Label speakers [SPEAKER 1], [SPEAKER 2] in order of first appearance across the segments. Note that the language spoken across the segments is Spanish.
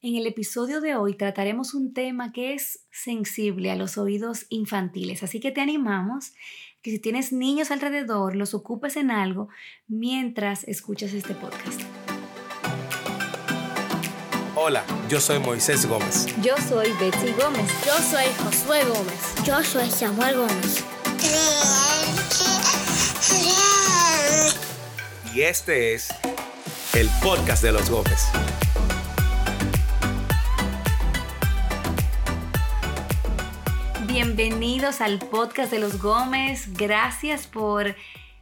[SPEAKER 1] En el episodio de hoy trataremos un tema que es sensible a los oídos infantiles, así que te animamos que si tienes niños alrededor, los ocupes en algo mientras escuchas este podcast.
[SPEAKER 2] Hola, yo soy Moisés Gómez.
[SPEAKER 1] Yo soy Betsy Gómez.
[SPEAKER 3] Yo soy Josué Gómez.
[SPEAKER 4] Yo soy Samuel Gómez.
[SPEAKER 2] Y este es el podcast de los Gómez.
[SPEAKER 1] Bienvenidos al podcast de los Gómez. Gracias por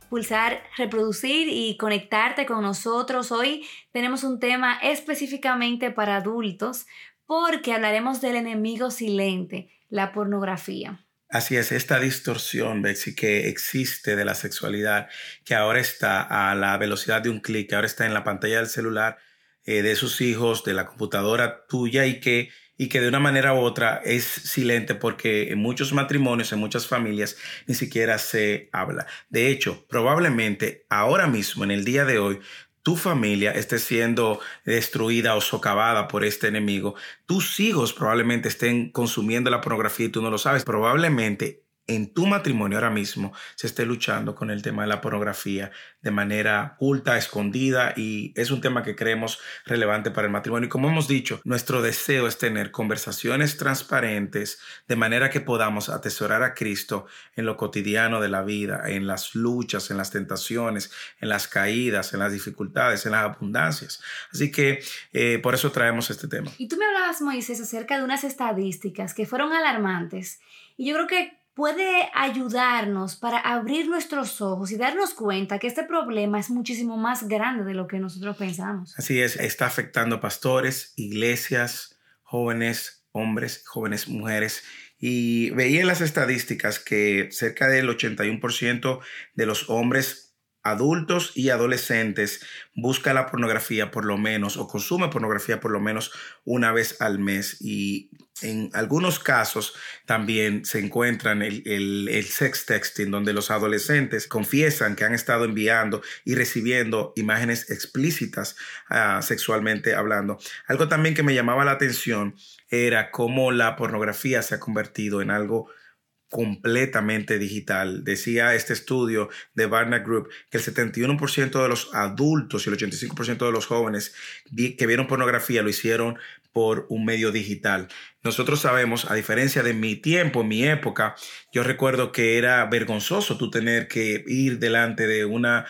[SPEAKER 1] pulsar reproducir y conectarte con nosotros. Hoy tenemos un tema específicamente para adultos porque hablaremos del enemigo silente, la pornografía.
[SPEAKER 2] Así es, esta distorsión, Betsy, que existe de la sexualidad, que ahora está a la velocidad de un clic, ahora está en la pantalla del celular eh, de sus hijos, de la computadora tuya y que y que de una manera u otra es silente porque en muchos matrimonios, en muchas familias, ni siquiera se habla. De hecho, probablemente ahora mismo, en el día de hoy, tu familia esté siendo destruida o socavada por este enemigo. Tus hijos probablemente estén consumiendo la pornografía y tú no lo sabes. Probablemente en tu matrimonio ahora mismo se esté luchando con el tema de la pornografía de manera oculta, escondida y es un tema que creemos relevante para el matrimonio. Y como hemos dicho, nuestro deseo es tener conversaciones transparentes de manera que podamos atesorar a Cristo en lo cotidiano de la vida, en las luchas, en las tentaciones, en las caídas, en las dificultades, en las abundancias. Así que eh, por eso traemos este tema.
[SPEAKER 1] Y tú me hablabas, Moisés, acerca de unas estadísticas que fueron alarmantes. Y yo creo que puede ayudarnos para abrir nuestros ojos y darnos cuenta que este problema es muchísimo más grande de lo que nosotros pensamos.
[SPEAKER 2] Así es, está afectando pastores, iglesias, jóvenes, hombres, jóvenes mujeres. Y veía en las estadísticas que cerca del 81% de los hombres adultos y adolescentes busca la pornografía por lo menos o consume pornografía por lo menos una vez al mes y en algunos casos también se encuentran el, el, sex texting donde los adolescentes confiesan que han estado enviando y recibiendo imágenes explícitas ah, sexualmente hablando. Algo también que me llamaba la atención era cómo la pornografía se ha convertido en algo completamente digital. Decía este estudio de Barna Group que el 71% de los adultos y el 85% de los jóvenes que vieron pornografía lo hicieron por un medio digital. Nosotros sabemos, a diferencia de mi tiempo, mi época, yo recuerdo que era vergonzoso tú tener que ir delante de una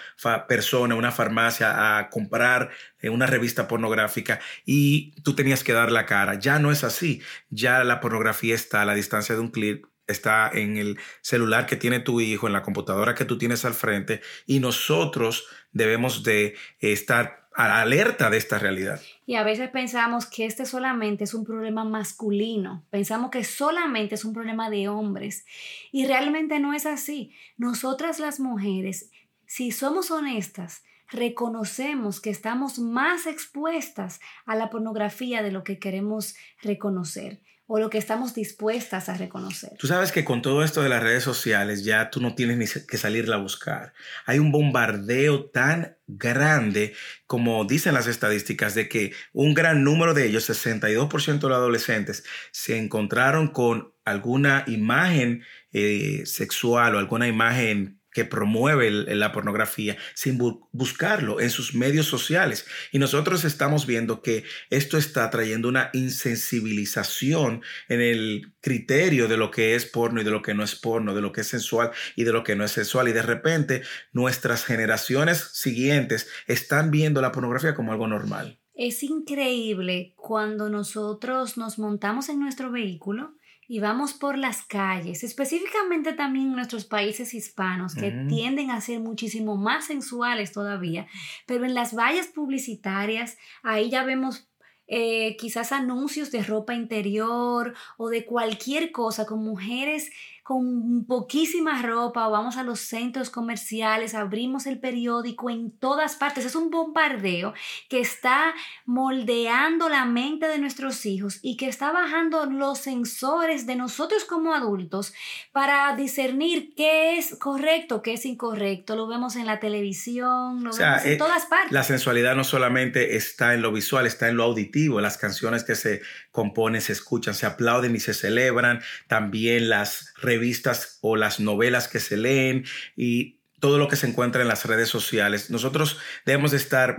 [SPEAKER 2] persona, una farmacia, a comprar eh, una revista pornográfica y tú tenías que dar la cara. Ya no es así. Ya la pornografía está a la distancia de un clic está en el celular que tiene tu hijo, en la computadora que tú tienes al frente y nosotros debemos de estar alerta de esta realidad.
[SPEAKER 1] Y a veces pensamos que este solamente es un problema masculino, pensamos que solamente es un problema de hombres y realmente no es así. Nosotras las mujeres, si somos honestas, reconocemos que estamos más expuestas a la pornografía de lo que queremos reconocer o lo que estamos dispuestas a reconocer.
[SPEAKER 2] Tú sabes que con todo esto de las redes sociales ya tú no tienes ni que salirla a buscar. Hay un bombardeo tan grande como dicen las estadísticas de que un gran número de ellos, 62% de los adolescentes, se encontraron con alguna imagen eh, sexual o alguna imagen que promueve la pornografía sin buscarlo en sus medios sociales. Y nosotros estamos viendo que esto está trayendo una insensibilización en el criterio de lo que es porno y de lo que no es porno, de lo que es sensual y de lo que no es sensual. Y de repente nuestras generaciones siguientes están viendo la pornografía como algo normal.
[SPEAKER 1] Es increíble cuando nosotros nos montamos en nuestro vehículo y vamos por las calles, específicamente también en nuestros países hispanos, que tienden a ser muchísimo más sensuales todavía, pero en las vallas publicitarias, ahí ya vemos eh, quizás anuncios de ropa interior o de cualquier cosa con mujeres con poquísima ropa o vamos a los centros comerciales, abrimos el periódico en todas partes. Es un bombardeo que está moldeando la mente de nuestros hijos y que está bajando los sensores de nosotros como adultos para discernir qué es correcto, qué es incorrecto. Lo vemos en la televisión, lo vemos en
[SPEAKER 2] eh,
[SPEAKER 1] todas partes.
[SPEAKER 2] La sensualidad no solamente está en lo visual, está en lo auditivo, las canciones que se componen, se escuchan, se aplauden y se celebran, también las revistas o las novelas que se leen y todo lo que se encuentra en las redes sociales. Nosotros debemos de estar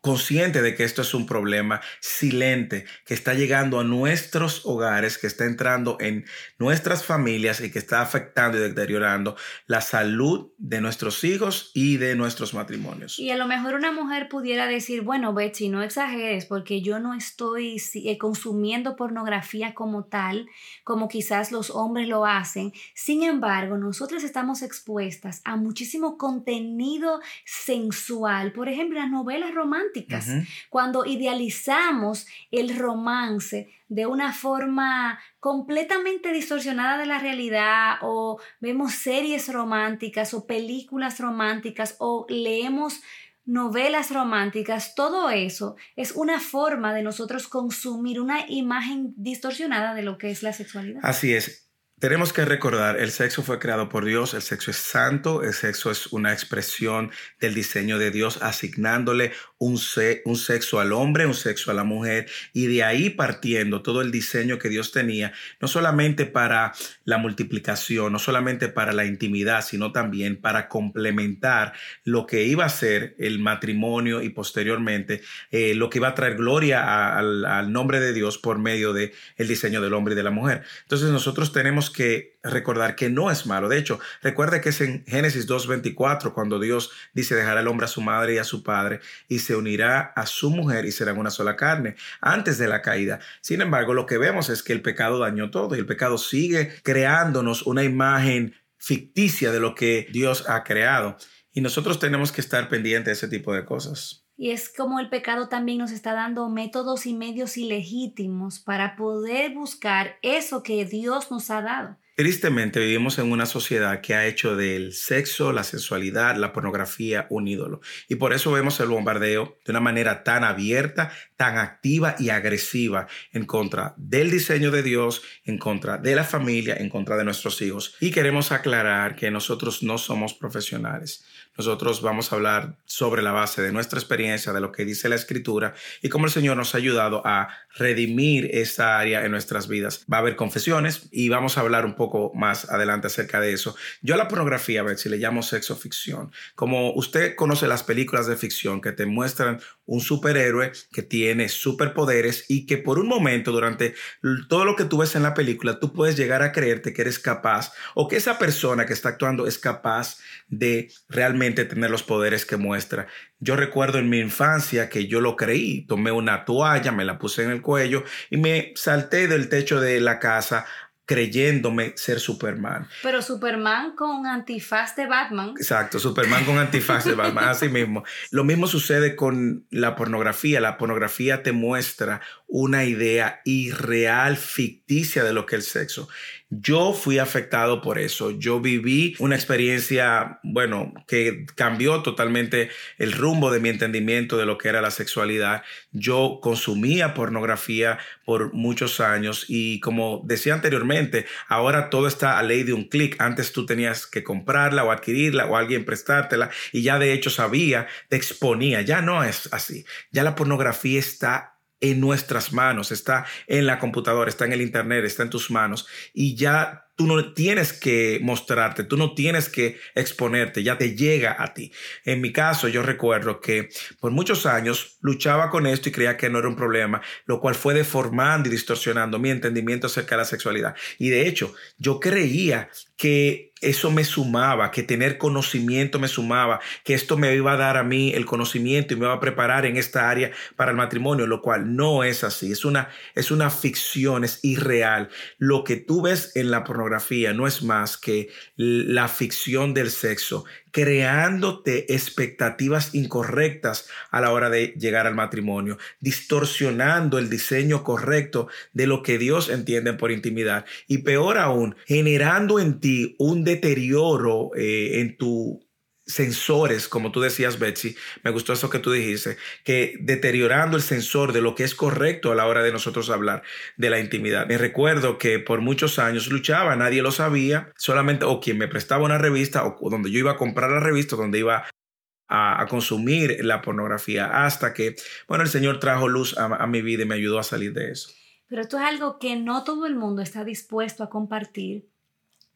[SPEAKER 2] consciente de que esto es un problema silente que está llegando a nuestros hogares, que está entrando en nuestras familias y que está afectando y deteriorando la salud de nuestros hijos y de nuestros matrimonios.
[SPEAKER 1] Y a lo mejor una mujer pudiera decir, bueno, Betsy, no exageres porque yo no estoy eh, consumiendo pornografía como tal, como quizás los hombres lo hacen. Sin embargo, nosotras estamos expuestas a muchísimo contenido sensual, por ejemplo, las novelas románticas cuando idealizamos el romance de una forma completamente distorsionada de la realidad o vemos series románticas o películas románticas o leemos novelas románticas, todo eso es una forma de nosotros consumir una imagen distorsionada de lo que es la sexualidad.
[SPEAKER 2] Así es. Tenemos que recordar, el sexo fue creado por Dios, el sexo es santo, el sexo es una expresión del diseño de Dios asignándole un, un sexo al hombre, un sexo a la mujer y de ahí partiendo todo el diseño que Dios tenía, no solamente para la multiplicación, no solamente para la intimidad, sino también para complementar lo que iba a ser el matrimonio y posteriormente eh, lo que iba a traer gloria al, al nombre de Dios por medio de el diseño del hombre y de la mujer. Entonces nosotros tenemos que recordar que no es malo. De hecho, recuerde que es en Génesis 2.24 cuando Dios dice dejar al hombre a su madre y a su padre y se unirá a su mujer y serán una sola carne antes de la caída. Sin embargo, lo que vemos es que el pecado dañó todo y el pecado sigue creándonos una imagen ficticia de lo que Dios ha creado. Y nosotros tenemos que estar pendientes de ese tipo de cosas.
[SPEAKER 1] Y es como el pecado también nos está dando métodos y medios ilegítimos para poder buscar eso que Dios nos ha dado.
[SPEAKER 2] Tristemente vivimos en una sociedad que ha hecho del sexo, la sensualidad, la pornografía un ídolo. Y por eso vemos el bombardeo de una manera tan abierta, tan activa y agresiva en contra del diseño de Dios, en contra de la familia, en contra de nuestros hijos. Y queremos aclarar que nosotros no somos profesionales. Nosotros vamos a hablar sobre la base de nuestra experiencia, de lo que dice la escritura y cómo el Señor nos ha ayudado a redimir esta área en nuestras vidas. Va a haber confesiones y vamos a hablar un poco más adelante acerca de eso. Yo a la pornografía, a ver si le llamo sexo ficción. Como usted conoce las películas de ficción que te muestran un superhéroe que tiene superpoderes y que por un momento durante todo lo que tú ves en la película, tú puedes llegar a creerte que eres capaz o que esa persona que está actuando es capaz de realmente tener los poderes que muestra. Yo recuerdo en mi infancia que yo lo creí, tomé una toalla, me la puse en el cuello y me salté del techo de la casa creyéndome ser Superman.
[SPEAKER 1] Pero Superman con antifaz de Batman.
[SPEAKER 2] Exacto, Superman con antifaz de Batman, así mismo. Lo mismo sucede con la pornografía. La pornografía te muestra una idea irreal, ficticia de lo que es el sexo. Yo fui afectado por eso. Yo viví una experiencia, bueno, que cambió totalmente el rumbo de mi entendimiento de lo que era la sexualidad. Yo consumía pornografía por muchos años y como decía anteriormente, ahora todo está a ley de un clic. Antes tú tenías que comprarla o adquirirla o alguien prestártela y ya de hecho sabía, te exponía. Ya no es así. Ya la pornografía está en nuestras manos, está en la computadora, está en el Internet, está en tus manos y ya Tú no tienes que mostrarte, tú no tienes que exponerte, ya te llega a ti. En mi caso, yo recuerdo que por muchos años luchaba con esto y creía que no era un problema, lo cual fue deformando y distorsionando mi entendimiento acerca de la sexualidad. Y de hecho, yo creía que eso me sumaba, que tener conocimiento me sumaba, que esto me iba a dar a mí el conocimiento y me iba a preparar en esta área para el matrimonio, lo cual no es así, es una, es una ficción, es irreal. Lo que tú ves en la pornografía no es más que la ficción del sexo creándote expectativas incorrectas a la hora de llegar al matrimonio, distorsionando el diseño correcto de lo que Dios entiende por intimidad. Y peor aún, generando en ti un deterioro eh, en tu sensores, como tú decías, Betsy, me gustó eso que tú dijiste, que deteriorando el sensor de lo que es correcto a la hora de nosotros hablar de la intimidad. Me recuerdo que por muchos años luchaba, nadie lo sabía, solamente o quien me prestaba una revista o donde yo iba a comprar la revista, donde iba a, consumir la pornografía, hasta que, bueno, el Señor trajo luz a mi vida y me ayudó a salir de eso.
[SPEAKER 1] Pero esto es algo que no todo el mundo está dispuesto a compartir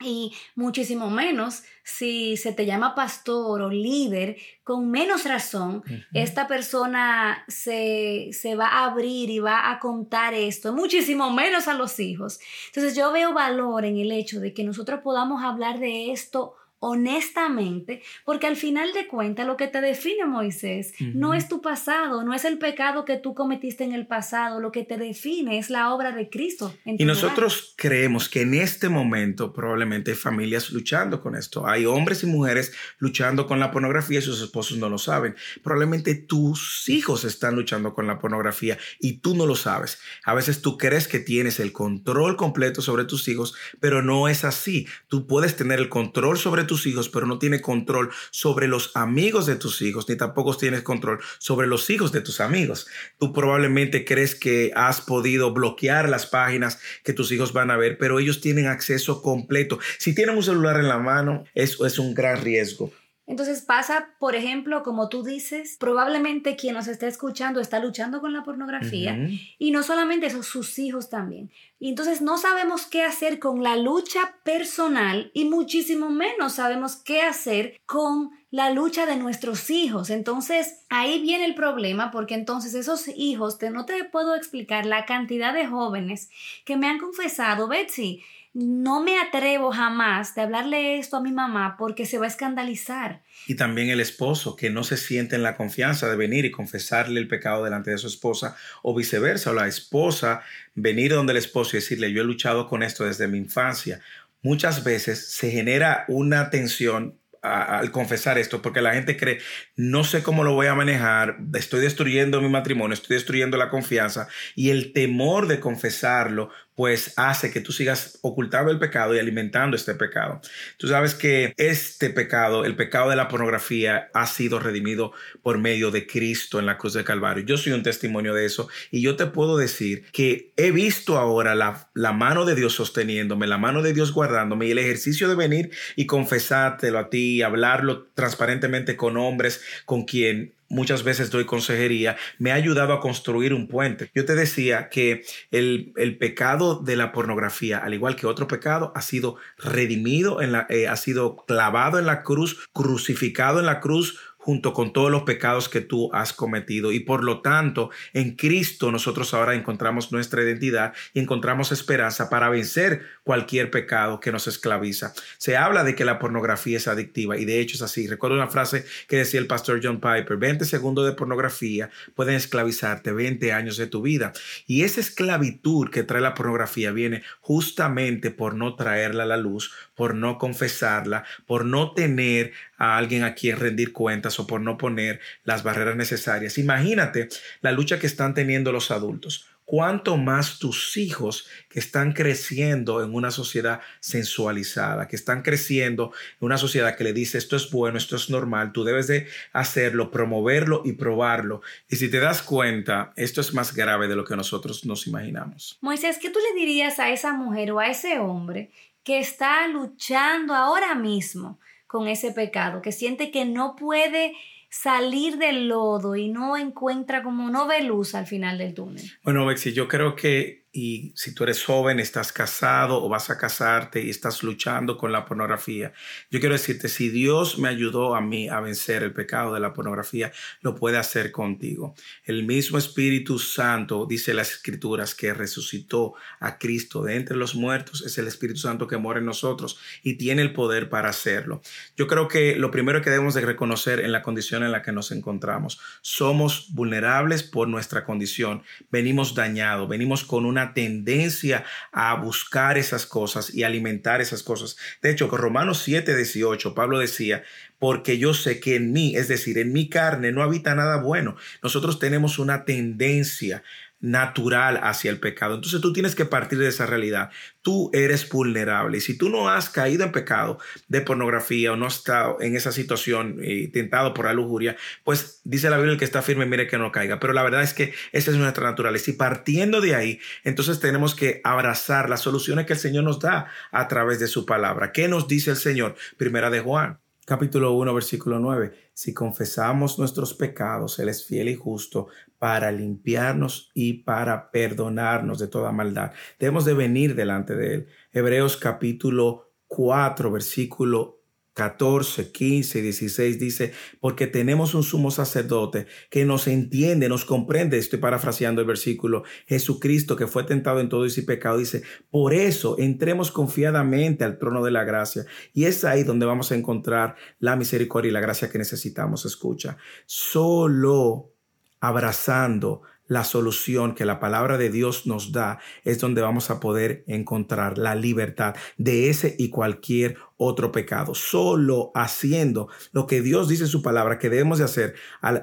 [SPEAKER 1] y muchísimo menos si se te llama pastor o líder, con menos razón, esta persona se, se, va a abrir y va a contar esto, muchísimo menos a los hijos. Entonces yo veo valor en el hecho de que nosotros podamos hablar de esto honestamente, porque al final de cuentas lo que te define Moisés no es tu pasado, no es el pecado que tú cometiste en el pasado, lo que te define es la obra de Cristo.
[SPEAKER 2] y nosotros creemos que en este momento probablemente hay familias luchando con esto, hay hombres y mujeres luchando con la pornografía y sus esposos no lo saben, probablemente tus hijos están luchando con la pornografía y tú no lo sabes. A veces tú crees que tienes el control completo sobre tus hijos, pero no es así. Tú puedes tener el control sobre tus hijos, pero no tiene control sobre los amigos de tus hijos, ni tampoco tienes control sobre los hijos de tus amigos. Tú probablemente crees que has podido bloquear las páginas que tus hijos van a ver, pero ellos tienen acceso completo. Si tienen un celular en la mano, eso es un gran riesgo.
[SPEAKER 1] Entonces pasa, por ejemplo, como tú dices, probablemente quien nos está escuchando está luchando con la pornografía y no solamente eso, sus hijos también. Y entonces no sabemos qué hacer con la lucha personal y muchísimo menos sabemos qué hacer con la lucha de nuestros hijos. Entonces ahí viene el problema porque entonces esos hijos, te, no te puedo explicar la cantidad de jóvenes que me han confesado, Betsy, no me atrevo jamás de hablarle esto a mi mamá porque se va a escandalizar.
[SPEAKER 2] Y también el esposo, que no se siente en la confianza de venir y confesarle el pecado delante de su esposa, o viceversa, o la esposa venir donde el esposo y decirle, yo he luchado con esto desde mi infancia. Muchas veces se genera una tensión al confesar esto, porque la gente cree, no sé cómo lo voy a manejar, estoy destruyendo mi matrimonio, estoy destruyendo la confianza y el temor de confesarlo pues hace que tú sigas ocultando el pecado y alimentando este pecado. Tú sabes que este pecado, el pecado de la pornografía, ha sido redimido por medio de Cristo en la cruz de Calvario. Yo soy un testimonio de eso y yo te puedo decir que he visto ahora la, la mano de Dios sosteniéndome, la mano de Dios guardándome y el ejercicio de venir y confesártelo a ti, hablarlo transparentemente con hombres con quien muchas veces doy consejería, me ha ayudado a construir un puente. Yo te decía que el, pecado de la pornografía, al igual que otro pecado, ha sido redimido, en la, eh, ha sido clavado en la cruz, crucificado en la cruz junto con todos los pecados que tú has cometido. Y por lo tanto, en Cristo nosotros ahora encontramos nuestra identidad y encontramos esperanza para vencer cualquier pecado que nos esclaviza. Se habla de que la pornografía es adictiva y de hecho es así. Recuerdo una frase que decía el pastor John Piper, 20 segundos de pornografía pueden esclavizarte 20 años de tu vida. Y esa esclavitud que trae la pornografía viene justamente por no traerla a la luz, por no confesarla, por no tener a alguien a quien rendir cuentas o por no poner las barreras necesarias. Imagínate la lucha que están teniendo los adultos. Cuánto más tus hijos que están creciendo en una sociedad sensualizada, que están creciendo en una sociedad que le dice esto es bueno, esto es normal, tú debes de hacerlo, promoverlo y probarlo. Y si te das cuenta, esto es más grave de lo que nosotros nos imaginamos.
[SPEAKER 1] Moisés, ¿qué tú le dirías a esa mujer o a ese hombre que está luchando ahora mismo con ese pecado, que siente que no puede salir del lodo y no encuentra como no ve luz al final del túnel.
[SPEAKER 2] Bueno, Bexi, yo creo que y si tú eres joven, estás casado o vas a casarte y estás luchando con la pornografía, yo quiero decirte, si Dios me ayudó a mí a vencer el pecado de la pornografía, lo puede hacer contigo. El mismo Espíritu Santo, dice las Escrituras, que resucitó a Cristo de entre los muertos, es el Espíritu Santo que mora en nosotros y tiene el poder para hacerlo. Yo creo que lo primero que debemos de reconocer en la condición en la que nos encontramos, somos vulnerables por nuestra condición, venimos dañados, venimos con una tendencia a buscar esas cosas y alimentar esas cosas. De hecho, con Romanos 7, 18, Pablo decía, porque yo sé que en mí, es decir, en mi carne no habita nada bueno. Nosotros tenemos una tendencia natural hacia el pecado. Entonces tú tienes que partir de esa realidad. Tú eres vulnerable. Y si tú no has caído en pecado de pornografía o no has estado en esa situación tentado por la lujuria, pues dice la Biblia que está firme, mire que no caiga. Pero la verdad es que esa es nuestra naturaleza. Y partiendo de ahí, entonces tenemos que abrazar las soluciones que el Señor nos da a través de su palabra. ¿Qué nos dice el Señor? Primera de Juan capítulo 1, versículo 9. Si confesamos nuestros pecados, Él es fiel y justo para limpiarnos y para perdonarnos de toda maldad. Debemos de venir delante de Él. Hebreos capítulo 4, versículo 14, 15 y 16 dice, porque tenemos un sumo sacerdote que nos entiende, nos comprende, estoy parafraseando el versículo, Jesucristo que fue tentado en todo ese pecado, dice, por eso entremos confiadamente al trono de la gracia. Y es ahí donde vamos a encontrar la misericordia y la gracia que necesitamos. Escucha, solo abrazando la solución que la palabra de Dios nos da es donde vamos a poder encontrar la libertad de ese y cualquier otro pecado. Solo haciendo lo que Dios dice en su palabra que debemos de hacer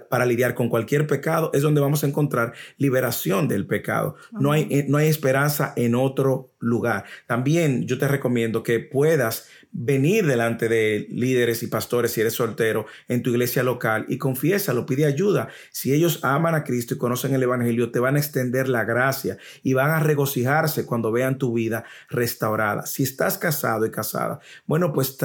[SPEAKER 2] para lidiar con cualquier pecado es donde vamos a encontrar liberación del pecado. No hay, eh, no hay esperanza en otro lugar. También yo te recomiendo que puedas venir delante de líderes y pastores si eres soltero en tu iglesia local y lo pide ayuda. Si ellos aman a Cristo y conocen el Evangelio, te van a extender la gracia y van a regocijarse cuando vean tu vida restaurada. Si estás casado y casada, bueno, pues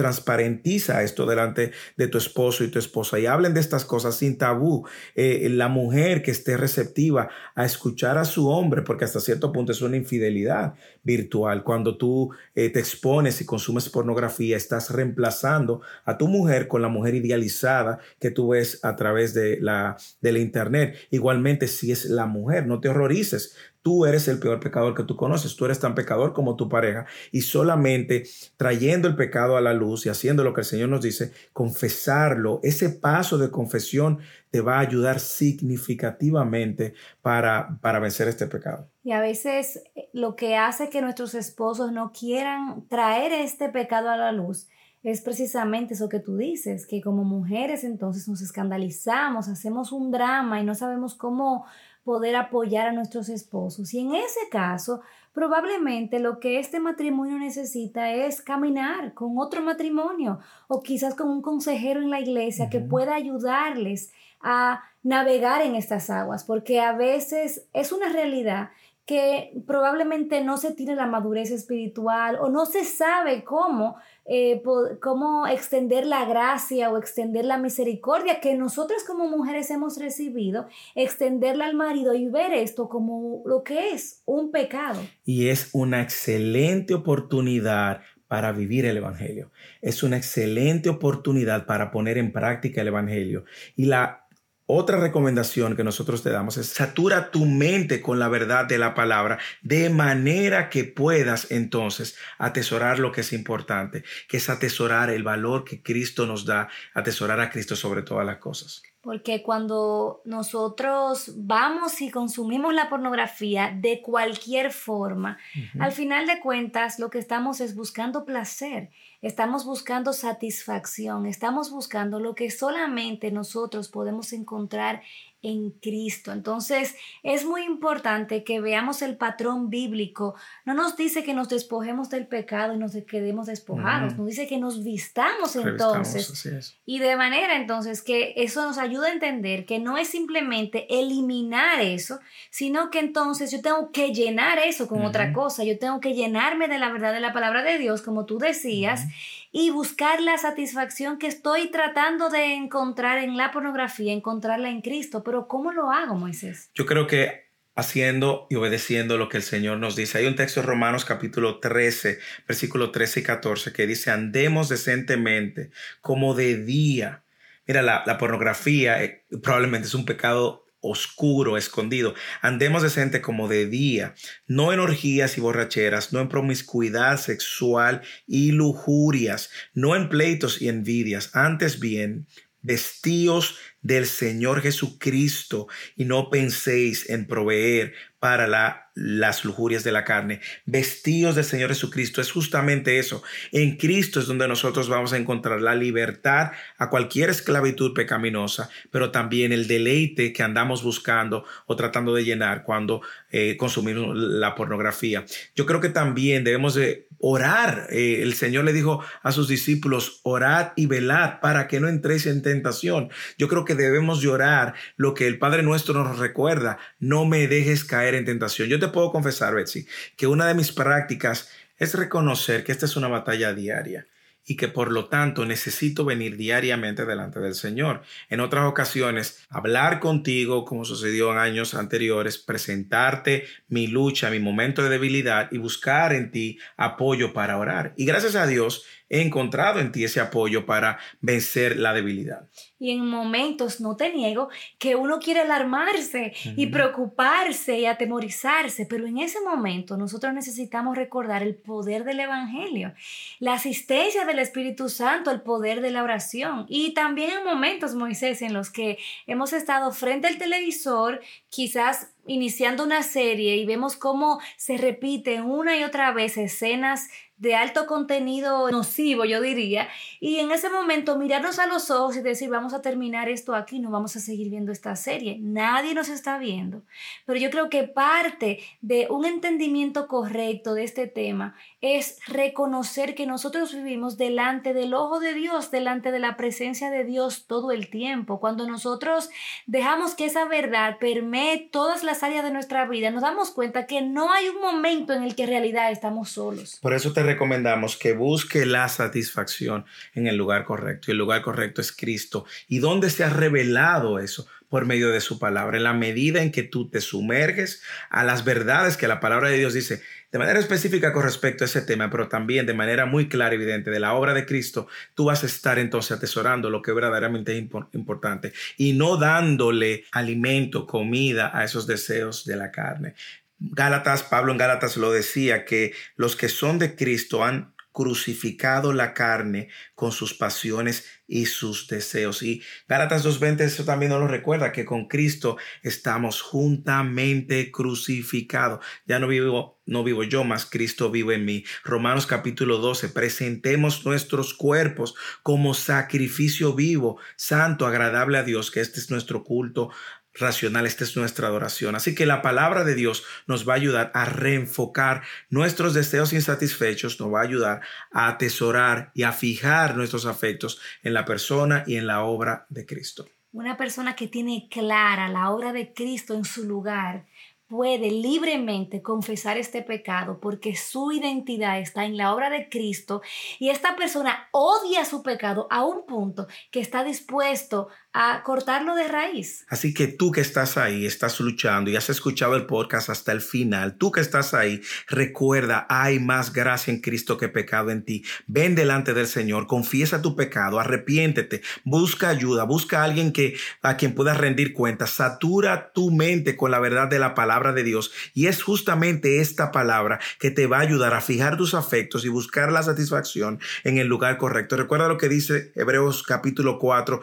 [SPEAKER 2] transparentiza esto delante de tu esposo y tu esposa y hablen de estas cosas sin tabú. Eh, la mujer que esté receptiva a escuchar a su hombre, porque hasta cierto punto es una infidelidad virtual. Cuando tú eh, te expones y consumes pornografía, estás reemplazando a tu mujer con la mujer idealizada que tú ves a través de la, de la internet. Igualmente, si es la mujer, no te horrorices Tú eres el peor pecador que tú conoces, tú eres tan pecador como tu pareja y solamente trayendo el pecado a la luz y haciendo lo que el Señor nos dice, confesarlo, ese paso de confesión te va a ayudar significativamente para, para vencer este pecado.
[SPEAKER 1] Y a veces eh, lo que hace que nuestros esposos no quieran traer este pecado a la luz es precisamente eso que tú dices, que como mujeres entonces nos escandalizamos, hacemos un drama y no sabemos cómo poder apoyar a nuestros esposos. Y en ese caso, probablemente lo que este matrimonio necesita es caminar con otro matrimonio o quizás con un consejero en la iglesia que pueda ayudarles a navegar en estas aguas, porque a veces es una realidad que probablemente no se tiene la madurez espiritual o no se sabe cómo, eh, cómo extender la gracia o extender la misericordia que nosotras como mujeres hemos recibido, extenderla al marido y ver esto como lo que es un pecado.
[SPEAKER 2] Y es una excelente oportunidad para vivir el Evangelio. Es una excelente oportunidad para poner en práctica el Evangelio. Y la otra recomendación que nosotros te damos es satura tu mente con la verdad de la palabra de manera que puedas entonces atesorar lo que es importante, que es atesorar el valor que Cristo nos da, atesorar a Cristo sobre todas las cosas.
[SPEAKER 1] Porque cuando nosotros vamos y consumimos la pornografía de cualquier forma, al final de cuentas lo que estamos es buscando placer, estamos buscando satisfacción, estamos buscando lo que solamente nosotros podemos encontrar en Cristo. Entonces es muy importante que veamos el patrón bíblico. No nos dice que nos despojemos del pecado y nos quedemos despojados, nos dice que nos vistamos entonces. Y de manera entonces que eso nos ayuda a entender que no es simplemente eliminar eso, sino que entonces yo tengo que llenar eso con otra cosa, yo tengo que llenarme de la verdad de la palabra de Dios, como tú decías y buscar la satisfacción que estoy tratando de encontrar en la pornografía, encontrarla en Cristo. Pero ¿cómo lo hago, Moisés?
[SPEAKER 2] Yo creo que haciendo y obedeciendo lo que el Señor nos dice. Hay un texto en Romanos capítulo 13, versículo 13 y 14 que dice, andemos decentemente como de día. Mira, la, la pornografía eh, probablemente es un pecado oscuro, escondido. Andemos decente como de día, no en orgías y borracheras, no en promiscuidad sexual y lujurias, no en pleitos y envidias, antes bien, vestíos del Señor Jesucristo y no penséis en proveer para la, las lujurias de la carne. Vestidos del Señor Jesucristo es justamente eso. En Cristo es donde nosotros vamos a encontrar la libertad a cualquier esclavitud pecaminosa, pero también el deleite que andamos buscando o tratando de llenar cuando eh, consumimos la pornografía. Yo creo que también debemos de orar. Eh, el Señor le dijo a sus discípulos, orad y velad para que no entréis en tentación. Yo creo que debemos llorar lo que el Padre nuestro nos recuerda, no me dejes caer en tentación. Yo te puedo confesar, Betsy, que una de mis prácticas es reconocer que esta es una batalla diaria y que por lo tanto necesito venir diariamente delante del Señor. En otras ocasiones, hablar contigo, como sucedió en años anteriores, presentarte mi lucha, mi momento de debilidad y buscar en ti apoyo para orar. Y gracias a Dios, he encontrado en ti ese apoyo para vencer la debilidad.
[SPEAKER 1] Y en momentos, no te niego, que uno quiere alarmarse y preocuparse y atemorizarse, pero en ese momento nosotros necesitamos recordar el poder del Evangelio, la asistencia del Espíritu Santo, el poder de la oración. Y también en momentos, Moisés, en los que hemos estado frente al televisor, quizás iniciando una serie y vemos cómo se repiten una y otra vez escenas de alto contenido nocivo, yo diría, y en ese momento mirarnos a los ojos y decir, vamos a terminar esto aquí, no vamos a seguir viendo esta serie. Nadie nos está viendo, pero yo creo que parte de un entendimiento correcto de este tema es reconocer que nosotros vivimos delante del ojo de Dios, delante de la presencia de Dios todo el tiempo. Cuando nosotros dejamos que esa verdad permee todas las áreas de nuestra vida, nos damos cuenta que no hay un momento en el que en realidad estamos solos.
[SPEAKER 2] Por eso te recomendamos que busque la satisfacción en el lugar correcto. Y el lugar correcto es Cristo. ¿Y dónde se ha revelado eso? Por medio de su palabra. En la medida en que tú te sumerges a las verdades que la palabra de Dios dice, de manera específica con respecto a ese tema, pero también de manera muy clara y evidente de la obra de Cristo, tú vas a estar entonces atesorando lo que verdaderamente es importante y no dándole alimento, comida a esos deseos de la carne. Gálatas, Pablo en Gálatas lo decía, que los que son de Cristo han crucificado la carne con sus pasiones y sus deseos. Y Gálatas 2.20 eso también nos lo recuerda, que con Cristo estamos juntamente crucificados. Ya no vivo, no vivo yo, más Cristo vive en mí. Romanos capítulo 12, presentemos nuestros cuerpos como sacrificio vivo, santo, agradable a Dios, que este es nuestro culto racional, esta es nuestra adoración. Así que la palabra de Dios nos va a ayudar a reenfocar nuestros deseos insatisfechos, nos va a ayudar a atesorar y a fijar nuestros afectos en la persona y en la obra de Cristo.
[SPEAKER 1] Una persona que tiene clara la obra de Cristo en su lugar puede libremente confesar este pecado porque su identidad está en la obra de Cristo y esta persona odia su pecado a un punto que está dispuesto a cortarlo de raíz.
[SPEAKER 2] Así que tú que estás ahí, estás luchando y has escuchado el podcast hasta el final, tú que estás ahí, recuerda, hay más gracia en Cristo que pecado en ti. Ven delante del Señor, confiesa tu pecado, arrepiéntete, busca ayuda, busca a alguien que a quien puedas rendir cuentas, satura tu mente con la verdad de la palabra de Dios y es justamente esta palabra que te va a ayudar a fijar tus afectos y buscar la satisfacción en el lugar correcto. Recuerda lo que dice Hebreos capítulo 4,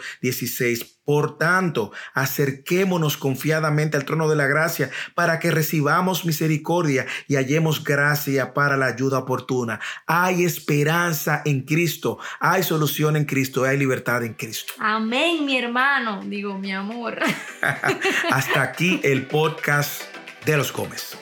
[SPEAKER 2] 16 por tanto, acerquémonos confiadamente al trono de la gracia para que recibamos misericordia y hallemos gracia para la ayuda oportuna. Hay esperanza en Cristo, hay solución en Cristo, hay libertad en Cristo.
[SPEAKER 1] Amén, mi hermano, digo mi amor.
[SPEAKER 2] Hasta aquí el podcast de los Gómez.